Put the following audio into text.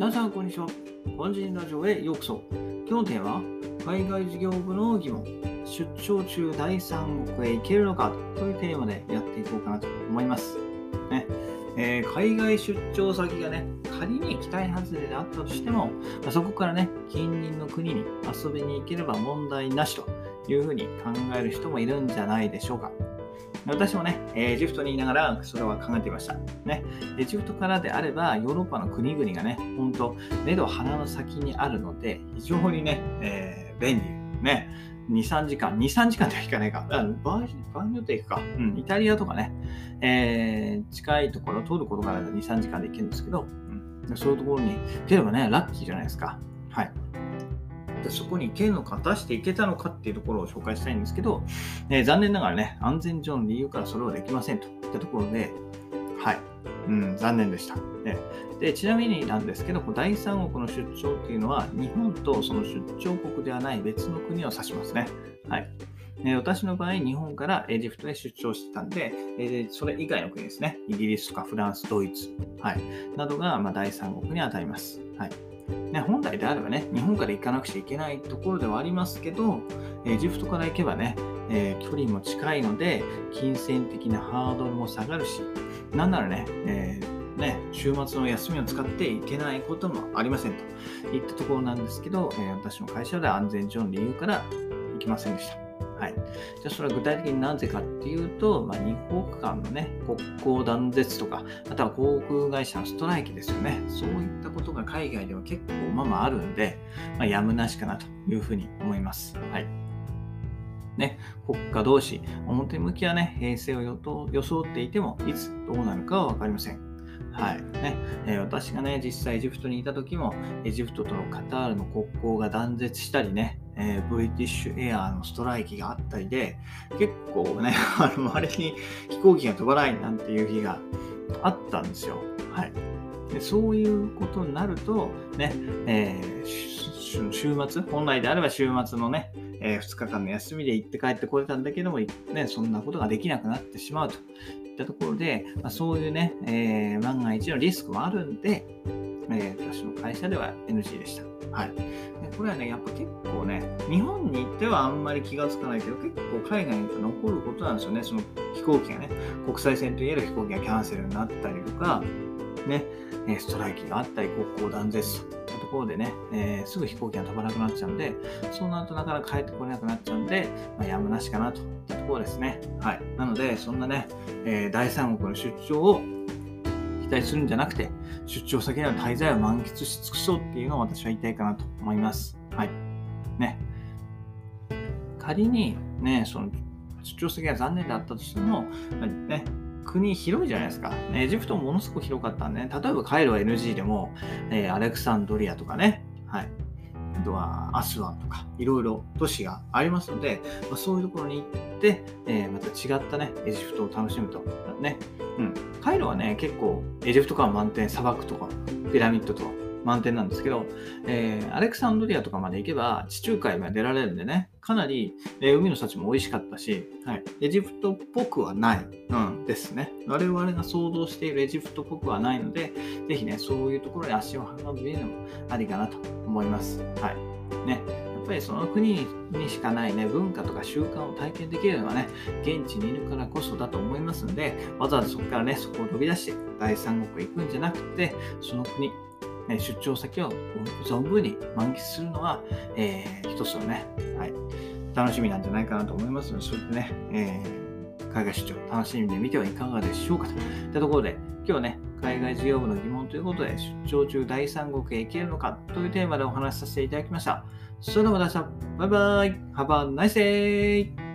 皆さん、こんにちは。本人ラジオへようこそ。今日のテーマは、海外事業部の疑問、出張中第三国へ行けるのかというテーマでやっていこうかなと思います。ねえー、海外出張先がね、仮に期待外れであったとしても、まあ、そこからね、近隣の国に遊びに行ければ問題なしというふうに考える人もいるんじゃないでしょうか。私もね、エジプトにいながらそれは考えていました。ね、エジプトからであれば、ヨーロッパの国々がね、本当目と鼻の先にあるので、非常にね、えー、便利。ね、2、3時間、2、3時間では行かないか。場合場合によって行くか。うん、イタリアとかね、えー、近いところ、通ることから2、3時間で行けるんですけど、うん、そういうところに行ければね、ラッキーじゃないですか。はい。でそこに行けるのか、果たして行けたのかっていうところを紹介したいんですけど、えー、残念ながらね、安全上の理由からそれはできませんといったところで、はい、うん、残念でした。ででちなみになんですけど、第三国の出張っていうのは、日本とその出張国ではない別の国を指しますね。はい。え私の場合、日本からエジプトへ出張してたんで、えそれ以外の国ですね。イギリスとかフランス、ドイツ、はい、などが、ま第三国に当たります。はい。ね、本来であればね、日本から行かなくちゃいけないところではありますけど、エジプトから行けばね、えー、距離も近いので、金銭的なハードルも下がるし、なんならね、えー、ね、週末の休みを使って行けないこともありませんといったところなんですけど、えー、私の会社では安全上の理由から行きませんでした。はい。じゃあ、それは具体的になぜかっていうと、まあ、日国間のね、国交断絶とか、あとは航空会社のストライキですよね。そういったことが海外では結構ままああるんで、まあ、やむなしかなというふうに思います。はい。ね、国家同士、表向きはね、平成を装っていても、いつどうなるかは分かりません。はいねえー、私がね、実際エジプトにいた時も、エジプトとのカタールの国交が断絶したりね、えー、ブリティッシュエアーのストライキがあったりで、結構ね、あの、あれに飛行機が飛ばないなんていう日があったんですよ。はい。でそういうことになると、ね、えー、週末、本来であれば週末のね、えー、2日間の休みで行って帰ってこれたんだけども、ね、そんなことができなくなってしまうといったところで、まあ、そういうね、えー、万が一のリスクもあるんで、えー、私の会社では NG でした。はい。でこれはね、やっぱ結構ね、日本に行ってはあんまり気がつかないけど、結構海外に行くと残ることなんですよね。その飛行機がね、国際線といえる飛行機がキャンセルになったりとか、ね、ストライキがあったり、国交断絶といったところでね、えー、すぐ飛行機が飛ばなくなっちゃうんで、そうなるとなかなか帰ってこれなくなっちゃうんで、まあ、やむなしかなといったところですね。はい。なので、そんなね、えー、第三国の出張を期待するんじゃなくて、出張先での滞在を満喫し尽くそうっていうのを私は言いたいかなと思います。はい。ね。仮にね、その出張先が残念だったとしても、ね、国広いじゃないですか。エジプトものすごく広かったんで、ね、例えばカイロは NG でも、えー、アレクサンドリアとかね、はい。とはアスワンとか、いろいろ都市がありますので、まあ、そういうところに行って、えー、また違ったね、エジプトを楽しむと。ね。うん。カイロはね、結構エジプト感満点、砂漠とか、ピラミッドとか満点なんですけど、えー、アレクサンドリアとかまで行けば地中海まで出られるんでね、かなり、えー、海の幸も美味しかったし、はい、エジプトっぽくはない、うん、ですね。我々が想像しているエジプトっぽくはないので、ぜひね、そういうところに足を運ぶのもありかなと思います。はい。ね。やっぱりその国にしかないね、文化とか習慣を体験できるのはね、現地にいるからこそだと思いますので、わざわざそこからね、そこを飛び出して第三国へ行くんじゃなくて、その国、出張先を存分に満喫するのは、えー、一つのね、はい、楽しみなんじゃないかなと思いますので、そうやってね、えー、海外出張楽しみで見てはいかがでしょうかといったところで、今日はね、海外事業部の疑問ということで、出張中第三国へ行けるのかというテーマでお話しさせていただきました。それではまた明日、バイバイ !Have a nice day!